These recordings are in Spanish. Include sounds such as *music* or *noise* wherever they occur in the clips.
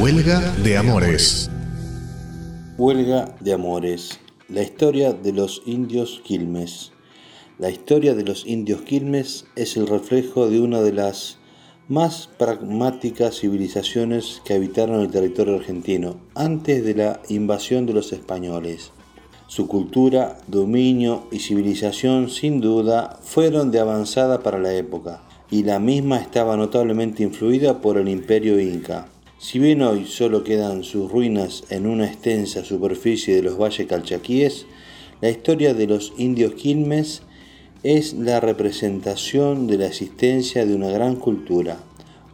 Huelga de Amores. Huelga de Amores. La historia de los indios Quilmes. La historia de los indios Quilmes es el reflejo de una de las más pragmáticas civilizaciones que habitaron el territorio argentino antes de la invasión de los españoles. Su cultura, dominio y civilización sin duda fueron de avanzada para la época, y la misma estaba notablemente influida por el imperio inca. Si bien hoy solo quedan sus ruinas en una extensa superficie de los valles calchaquíes, la historia de los indios Quilmes es la representación de la existencia de una gran cultura,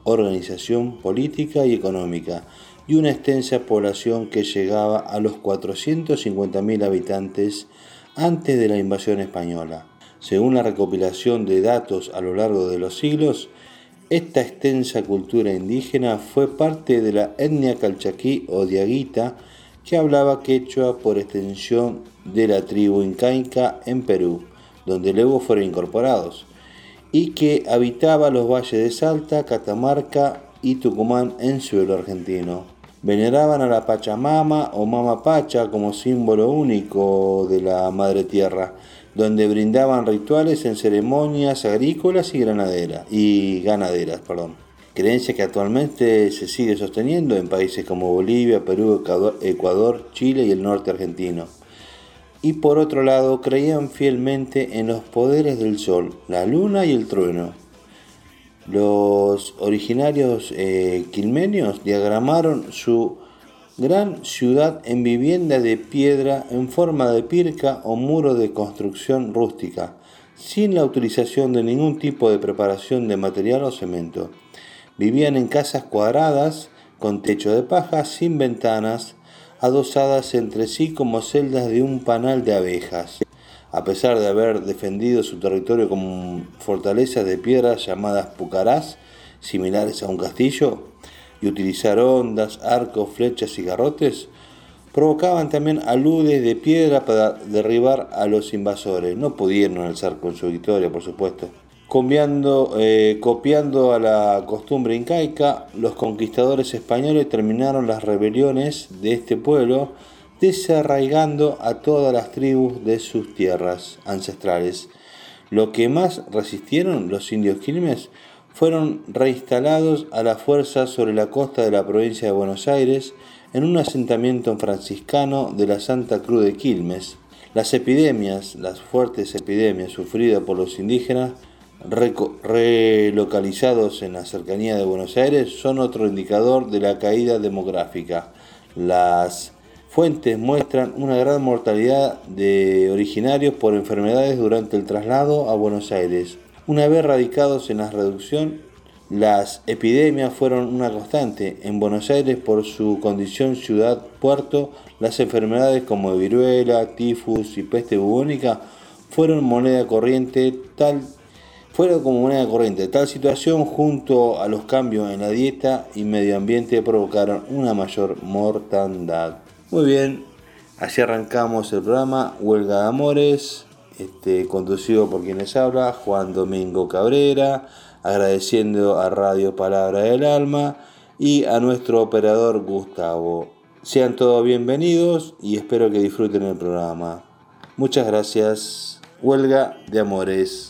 organización política y económica y una extensa población que llegaba a los 450.000 habitantes antes de la invasión española. Según la recopilación de datos a lo largo de los siglos, esta extensa cultura indígena fue parte de la etnia calchaquí o diaguita que hablaba quechua por extensión de la tribu incaica en Perú donde luego fueron incorporados, y que habitaba los valles de Salta, Catamarca y Tucumán en suelo argentino. Veneraban a la Pachamama o Mama Pacha como símbolo único de la Madre Tierra, donde brindaban rituales en ceremonias agrícolas y, granaderas, y ganaderas. Perdón. Creencia que actualmente se sigue sosteniendo en países como Bolivia, Perú, Ecuador, Chile y el norte argentino y por otro lado creían fielmente en los poderes del sol, la luna y el trueno. Los originarios eh, quilmenios diagramaron su gran ciudad en vivienda de piedra en forma de pirca o muro de construcción rústica, sin la utilización de ningún tipo de preparación de material o cemento. Vivían en casas cuadradas, con techo de paja, sin ventanas, adosadas entre sí como celdas de un panal de abejas. A pesar de haber defendido su territorio con fortalezas de piedras llamadas pucarás, similares a un castillo, y utilizar ondas, arcos, flechas y garrotes, provocaban también aludes de piedra para derribar a los invasores. No pudieron alzar con su victoria, por supuesto. Eh, copiando a la costumbre incaica, los conquistadores españoles terminaron las rebeliones de este pueblo, desarraigando a todas las tribus de sus tierras ancestrales. Lo que más resistieron los indios quilmes fueron reinstalados a la fuerza sobre la costa de la provincia de Buenos Aires en un asentamiento franciscano de la Santa Cruz de Quilmes. Las epidemias, las fuertes epidemias sufridas por los indígenas, relocalizados en la cercanía de Buenos Aires son otro indicador de la caída demográfica. Las fuentes muestran una gran mortalidad de originarios por enfermedades durante el traslado a Buenos Aires. Una vez radicados en la reducción, las epidemias fueron una constante. En Buenos Aires, por su condición ciudad-puerto, las enfermedades como viruela, tifus y peste bubónica fueron moneda corriente tal fueron como moneda corriente. Tal situación, junto a los cambios en la dieta y medio ambiente, provocaron una mayor mortandad. Muy bien, así arrancamos el programa Huelga de Amores, este, conducido por quienes habla, Juan Domingo Cabrera, agradeciendo a Radio Palabra del Alma y a nuestro operador Gustavo. Sean todos bienvenidos y espero que disfruten el programa. Muchas gracias. Huelga de Amores.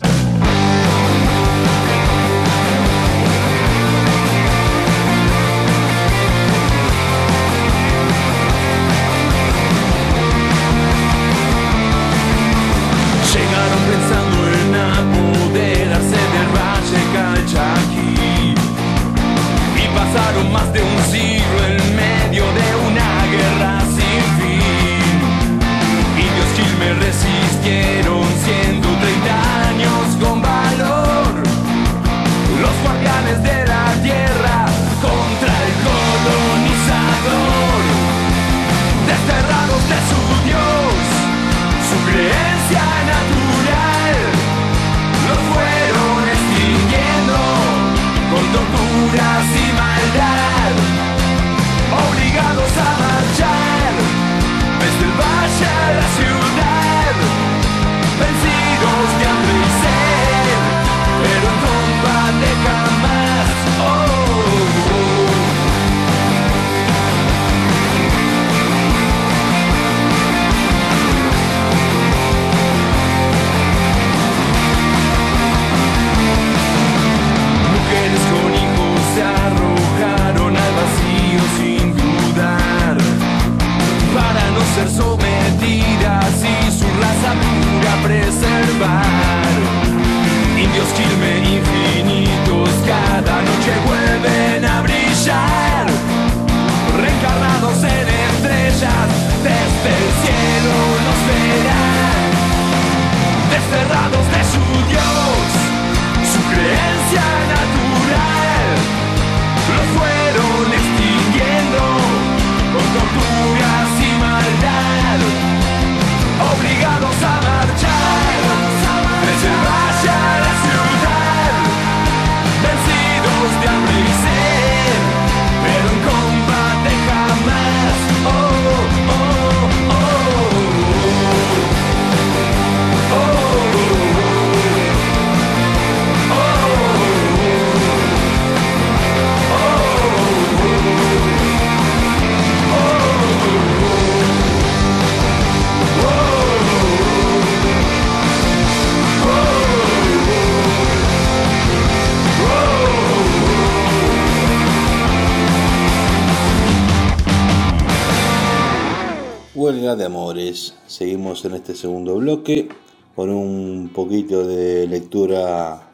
De Amores. Seguimos en este segundo bloque con un poquito de lectura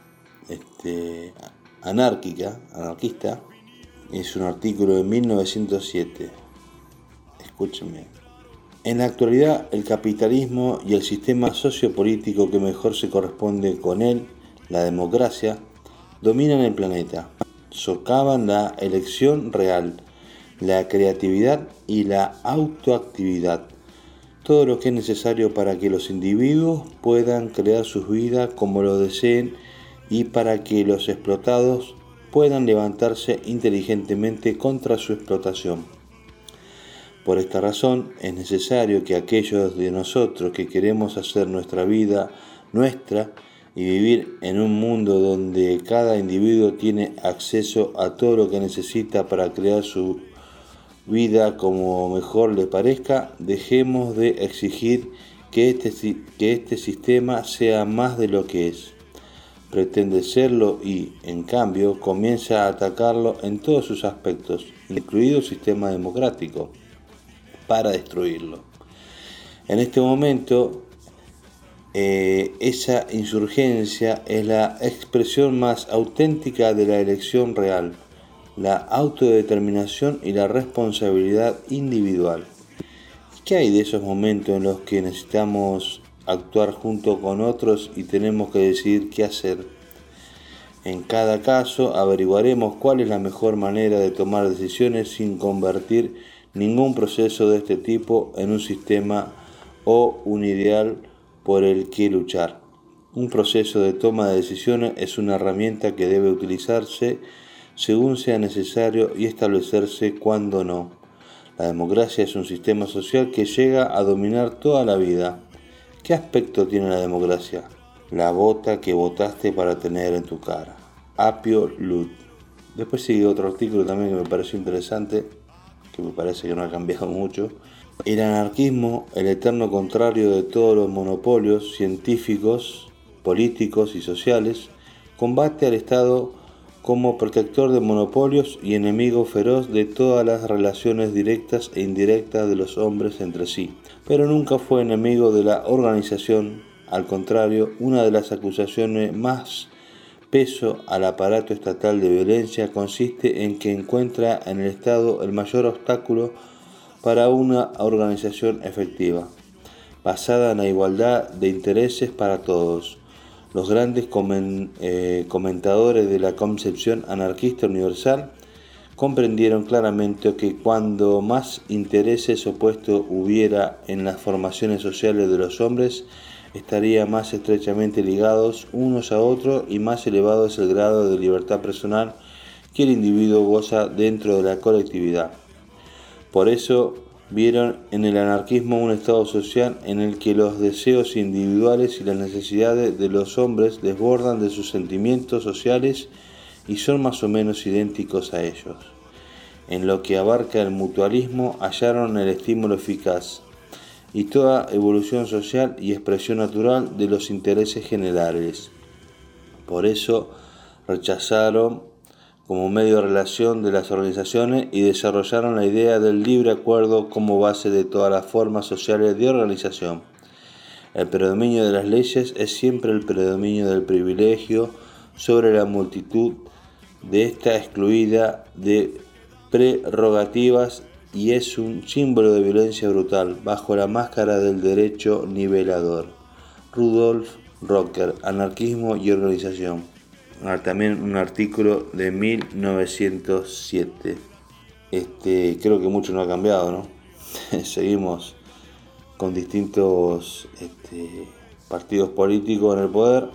este, anárquica, anarquista. Es un artículo de 1907. Escúchenme. En la actualidad, el capitalismo y el sistema sociopolítico que mejor se corresponde con él, la democracia, dominan el planeta, socavan la elección real, la creatividad y la autoactividad, todo lo que es necesario para que los individuos puedan crear sus vidas como lo deseen y para que los explotados puedan levantarse inteligentemente contra su explotación. Por esta razón es necesario que aquellos de nosotros que queremos hacer nuestra vida nuestra y vivir en un mundo donde cada individuo tiene acceso a todo lo que necesita para crear su vida como mejor le parezca, dejemos de exigir que este, que este sistema sea más de lo que es. Pretende serlo y, en cambio, comienza a atacarlo en todos sus aspectos, incluido el sistema democrático, para destruirlo. En este momento, eh, esa insurgencia es la expresión más auténtica de la elección real la autodeterminación y la responsabilidad individual. ¿Qué hay de esos momentos en los que necesitamos actuar junto con otros y tenemos que decidir qué hacer? En cada caso averiguaremos cuál es la mejor manera de tomar decisiones sin convertir ningún proceso de este tipo en un sistema o un ideal por el que luchar. Un proceso de toma de decisiones es una herramienta que debe utilizarse según sea necesario y establecerse cuando no. La democracia es un sistema social que llega a dominar toda la vida. ¿Qué aspecto tiene la democracia? La bota que votaste para tener en tu cara. Apio Lut. Después sigue otro artículo también que me pareció interesante, que me parece que no ha cambiado *laughs* mucho. El anarquismo, el eterno contrario de todos los monopolios científicos, políticos y sociales, combate al Estado como protector de monopolios y enemigo feroz de todas las relaciones directas e indirectas de los hombres entre sí, pero nunca fue enemigo de la organización, al contrario, una de las acusaciones más peso al aparato estatal de violencia consiste en que encuentra en el Estado el mayor obstáculo para una organización efectiva, basada en la igualdad de intereses para todos, los grandes eh, comentadores de la concepción anarquista universal comprendieron claramente que cuando más intereses opuestos hubiera en las formaciones sociales de los hombres, estarían más estrechamente ligados unos a otros y más elevado es el grado de libertad personal que el individuo goza dentro de la colectividad. Por eso, vieron en el anarquismo un estado social en el que los deseos individuales y las necesidades de los hombres desbordan de sus sentimientos sociales y son más o menos idénticos a ellos. En lo que abarca el mutualismo hallaron el estímulo eficaz y toda evolución social y expresión natural de los intereses generales. Por eso rechazaron como medio de relación de las organizaciones y desarrollaron la idea del libre acuerdo como base de todas las formas sociales de organización. El predominio de las leyes es siempre el predominio del privilegio sobre la multitud de esta excluida de prerrogativas y es un símbolo de violencia brutal bajo la máscara del derecho nivelador. Rudolf Rocker, Anarquismo y Organización. Ah, también un artículo de 1907. Este, creo que mucho no ha cambiado, ¿no? *laughs* Seguimos con distintos este, partidos políticos en el poder,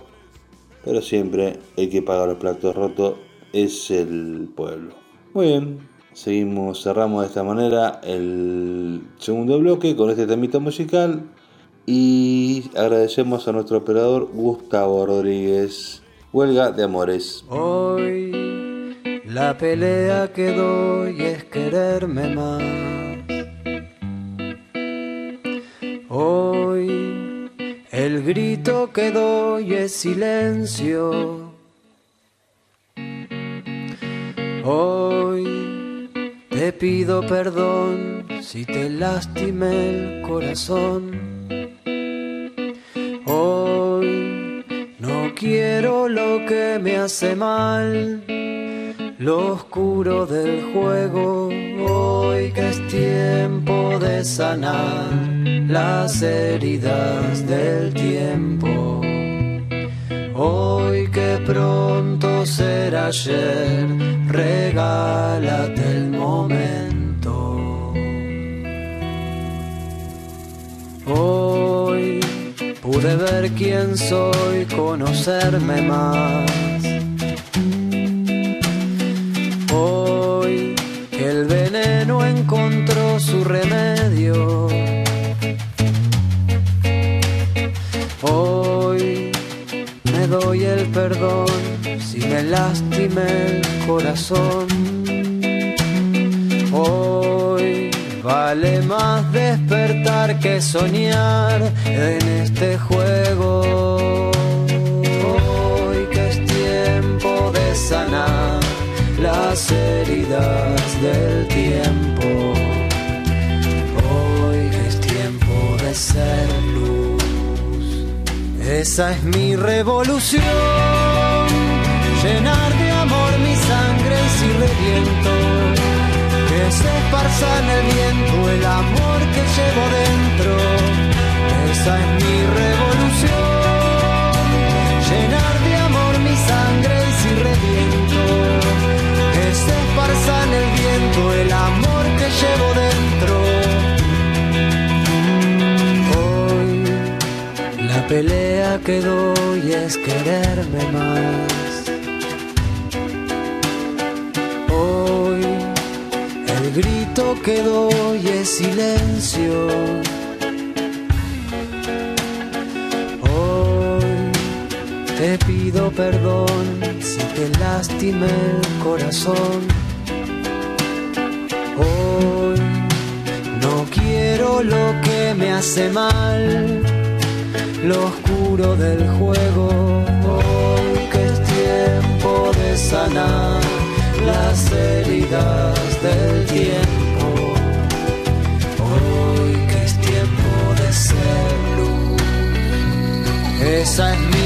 pero siempre el que paga los platos rotos es el pueblo. Muy bien, seguimos, cerramos de esta manera el segundo bloque con este temita musical y agradecemos a nuestro operador Gustavo Rodríguez. Huelga de amores. Hoy la pelea que doy es quererme más. Hoy el grito que doy es silencio. Hoy te pido perdón si te lastimé el corazón. Quiero lo que me hace mal, lo oscuro del juego. Hoy que es tiempo de sanar las heridas del tiempo. Hoy que pronto será ayer, regálate el momento. Pude ver quién soy, conocerme más. Hoy el veneno encontró su remedio. Hoy me doy el perdón si me lastimé el corazón. Vale más despertar que soñar en este juego. Hoy que es tiempo de sanar las heridas del tiempo. Hoy que es tiempo de ser luz. Esa es mi revolución, llenar de amor mi sangre si reviento, que se esparza en el viento el amor que llevo dentro. Esa es mi revolución, llenar de amor mi sangre si reviento, que se esparza en el viento el amor que llevo dentro. Hoy la pelea que doy es quererme más. Grito que doy es silencio. Hoy te pido perdón si te lastimé el corazón. Hoy no quiero lo que me hace mal lo oscuro del juego. Hoy que es tiempo de sanar las heridas del tiempo. Hoy que es tiempo de ser luz. Esa es mi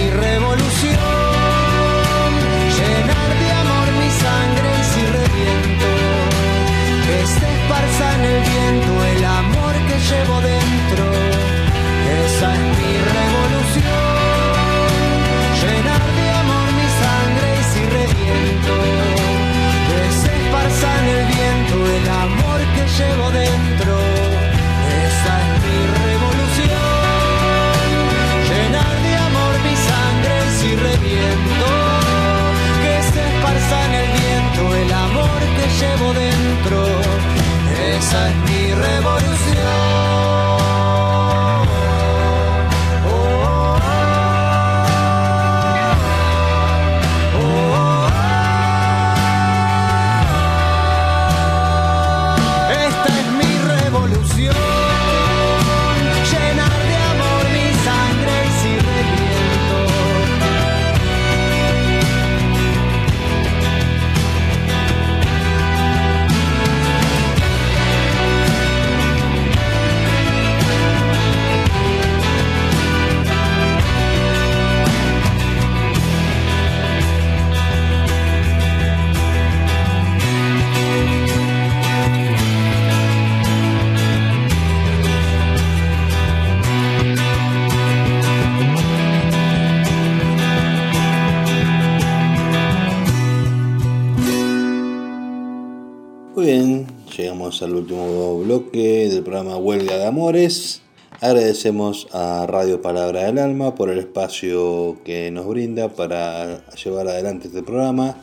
Muy bien, llegamos al último bloque del programa Huelga de Amores. Agradecemos a Radio Palabra del Alma por el espacio que nos brinda para llevar adelante este programa.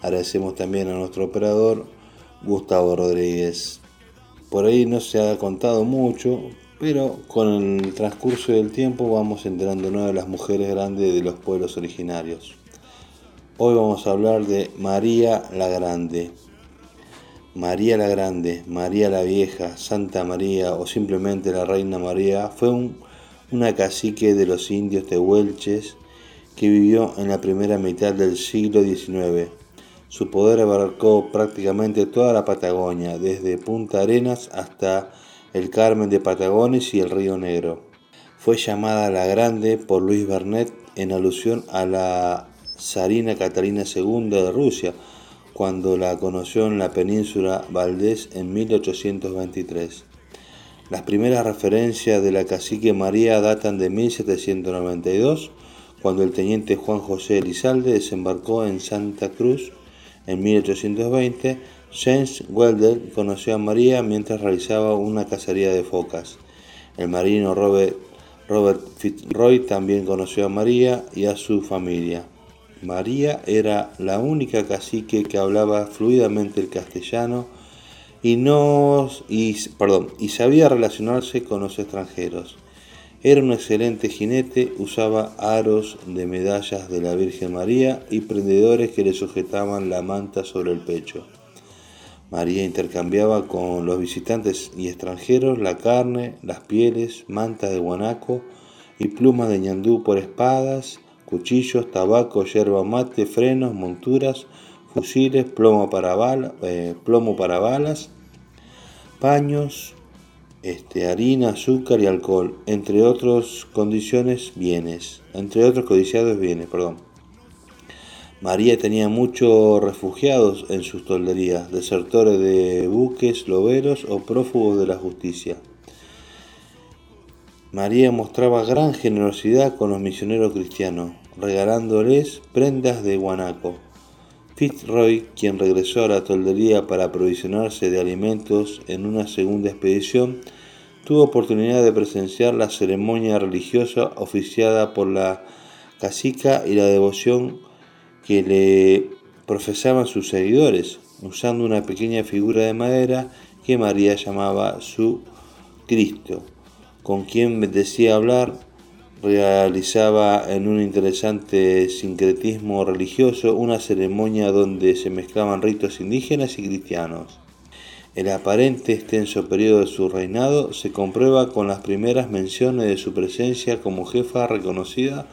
Agradecemos también a nuestro operador Gustavo Rodríguez. Por ahí no se ha contado mucho, pero con el transcurso del tiempo vamos enterándonos de las mujeres grandes de los pueblos originarios. Hoy vamos a hablar de María la Grande. María la Grande, María la Vieja, Santa María o simplemente la Reina María fue un- una cacique de los indios tehuelches que vivió en la primera mitad del siglo XIX. Su poder abarcó prácticamente toda la Patagonia, desde Punta Arenas hasta el Carmen de Patagones y el Río Negro. Fue llamada La Grande por Luis Bernet en alusión a la zarina Catalina II de Rusia, cuando la conoció en la península Valdés en 1823. Las primeras referencias de la cacique María datan de 1792, cuando el teniente Juan José Elizalde desembarcó en Santa Cruz en 1820. James Weldell conoció a María mientras realizaba una cacería de focas. El marino Robert, Robert Fitzroy también conoció a María y a su familia. María era la única cacique que hablaba fluidamente el castellano y, no, y, perdón, y sabía relacionarse con los extranjeros. Era un excelente jinete, usaba aros de medallas de la Virgen María y prendedores que le sujetaban la manta sobre el pecho. María intercambiaba con los visitantes y extranjeros la carne, las pieles, mantas de guanaco y plumas de ñandú por espadas, cuchillos, tabaco, yerba mate, frenos, monturas, fusiles, plomo para, eh, plomo para balas, paños, este, harina, azúcar y alcohol, entre otros condiciones bienes, entre otros codiciados bienes, perdón. María tenía muchos refugiados en sus tolderías, desertores de buques, loberos o prófugos de la justicia. María mostraba gran generosidad con los misioneros cristianos, regalándoles prendas de guanaco. Fitzroy, quien regresó a la toldería para aprovisionarse de alimentos en una segunda expedición, tuvo oportunidad de presenciar la ceremonia religiosa oficiada por la cacica y la devoción que le profesaban sus seguidores, usando una pequeña figura de madera que María llamaba su Cristo con quien decía hablar, realizaba en un interesante sincretismo religioso una ceremonia donde se mezclaban ritos indígenas y cristianos. El aparente extenso periodo de su reinado se comprueba con las primeras menciones de su presencia como jefa reconocida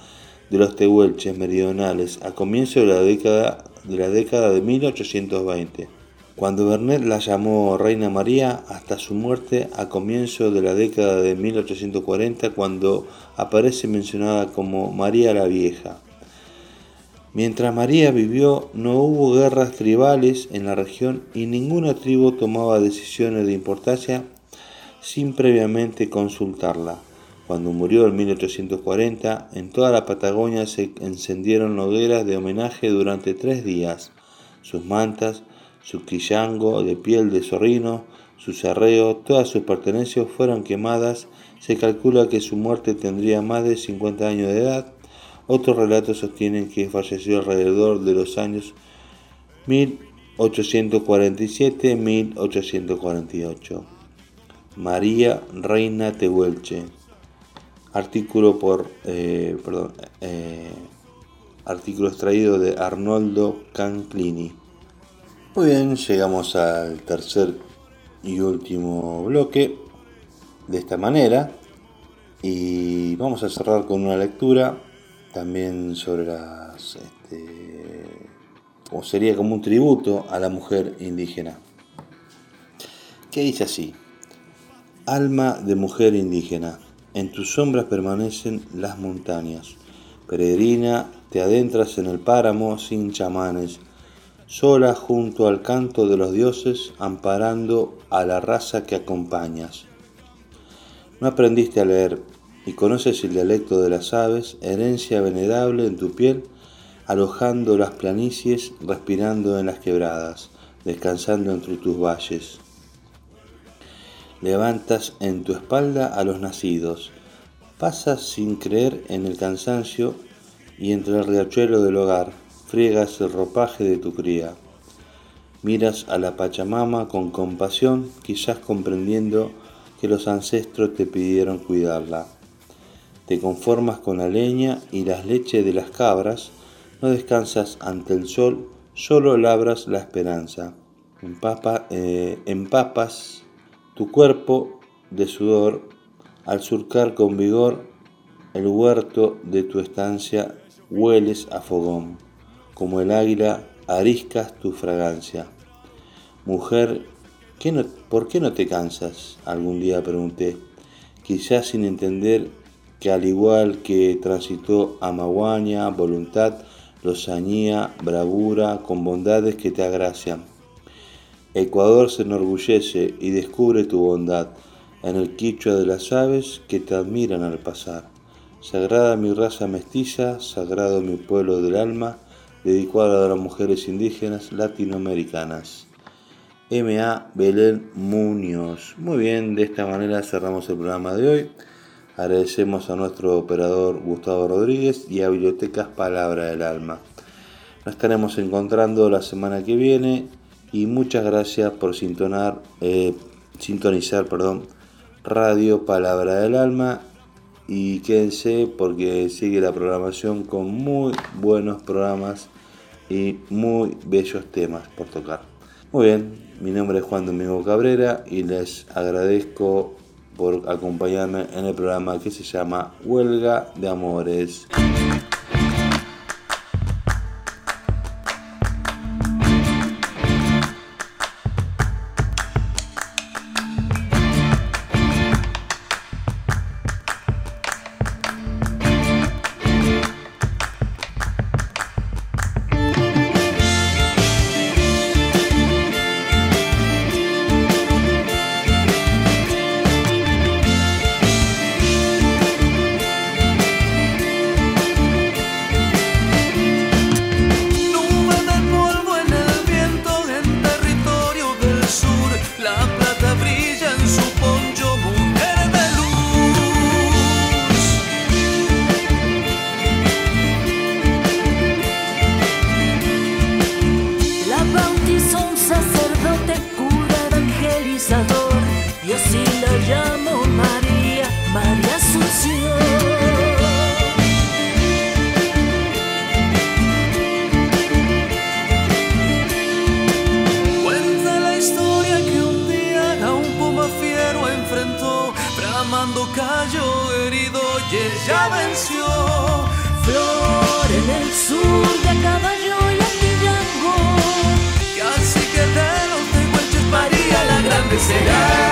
de los tehuelches meridionales a comienzo de la década de, la década de 1820 cuando Bernet la llamó Reina María hasta su muerte a comienzo de la década de 1840 cuando aparece mencionada como María la Vieja. Mientras María vivió no hubo guerras tribales en la región y ninguna tribu tomaba decisiones de importancia sin previamente consultarla. Cuando murió en 1840, en toda la Patagonia se encendieron hogueras de homenaje durante tres días. Sus mantas, su quillango de piel de zorrino, su arreo, todas sus pertenencias fueron quemadas. Se calcula que su muerte tendría más de 50 años de edad. Otros relatos sostienen que falleció alrededor de los años 1847-1848. María Reina Tehuelche. Artículo por, eh, perdón, eh, artículo extraído de Arnoldo Canclini. Muy bien, llegamos al tercer y último bloque de esta manera. Y vamos a cerrar con una lectura también sobre las este, o sería como un tributo a la mujer indígena que dice así alma de mujer indígena en tus sombras permanecen las montañas. Peregrina te adentras en el páramo sin chamanes sola junto al canto de los dioses, amparando a la raza que acompañas. No aprendiste a leer y conoces el dialecto de las aves, herencia venerable en tu piel, alojando las planicies, respirando en las quebradas, descansando entre tus valles. Levantas en tu espalda a los nacidos, pasas sin creer en el cansancio y entre el riachuelo del hogar, friegas el ropaje de tu cría. Miras a la Pachamama con compasión, quizás comprendiendo que los ancestros te pidieron cuidarla. Te conformas con la leña y las leches de las cabras, no descansas ante el sol, solo labras la esperanza. Eh, empapas tu cuerpo de sudor al surcar con vigor el huerto de tu estancia, hueles a fogón como el águila ariscas tu fragancia. Mujer, ¿qué no, ¿por qué no te cansas? Algún día pregunté, quizás sin entender que al igual que transitó amaguaña, voluntad, lozanía, bravura, con bondades que te agracian. Ecuador se enorgullece y descubre tu bondad en el quichua de las aves que te admiran al pasar. Sagrada mi raza mestiza, sagrado mi pueblo del alma, dedicado a las mujeres indígenas latinoamericanas. M.A. Belén Muñoz. Muy bien, de esta manera cerramos el programa de hoy. Agradecemos a nuestro operador Gustavo Rodríguez y a Bibliotecas Palabra del Alma. Nos estaremos encontrando la semana que viene y muchas gracias por sintonar, eh, sintonizar perdón, Radio Palabra del Alma y quédense porque sigue la programación con muy buenos programas y muy bellos temas por tocar. Muy bien, mi nombre es Juan Domingo Cabrera y les agradezco por acompañarme en el programa que se llama Huelga de Amores. flor en el sur de caballo y Antillango. Casi que de los de María la grande será.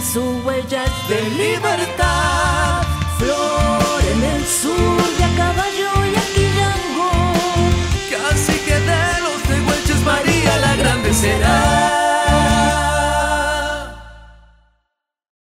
Su huellas de libertad. Flor en el sur de a caballo y a Casi que de los de María la Grande será.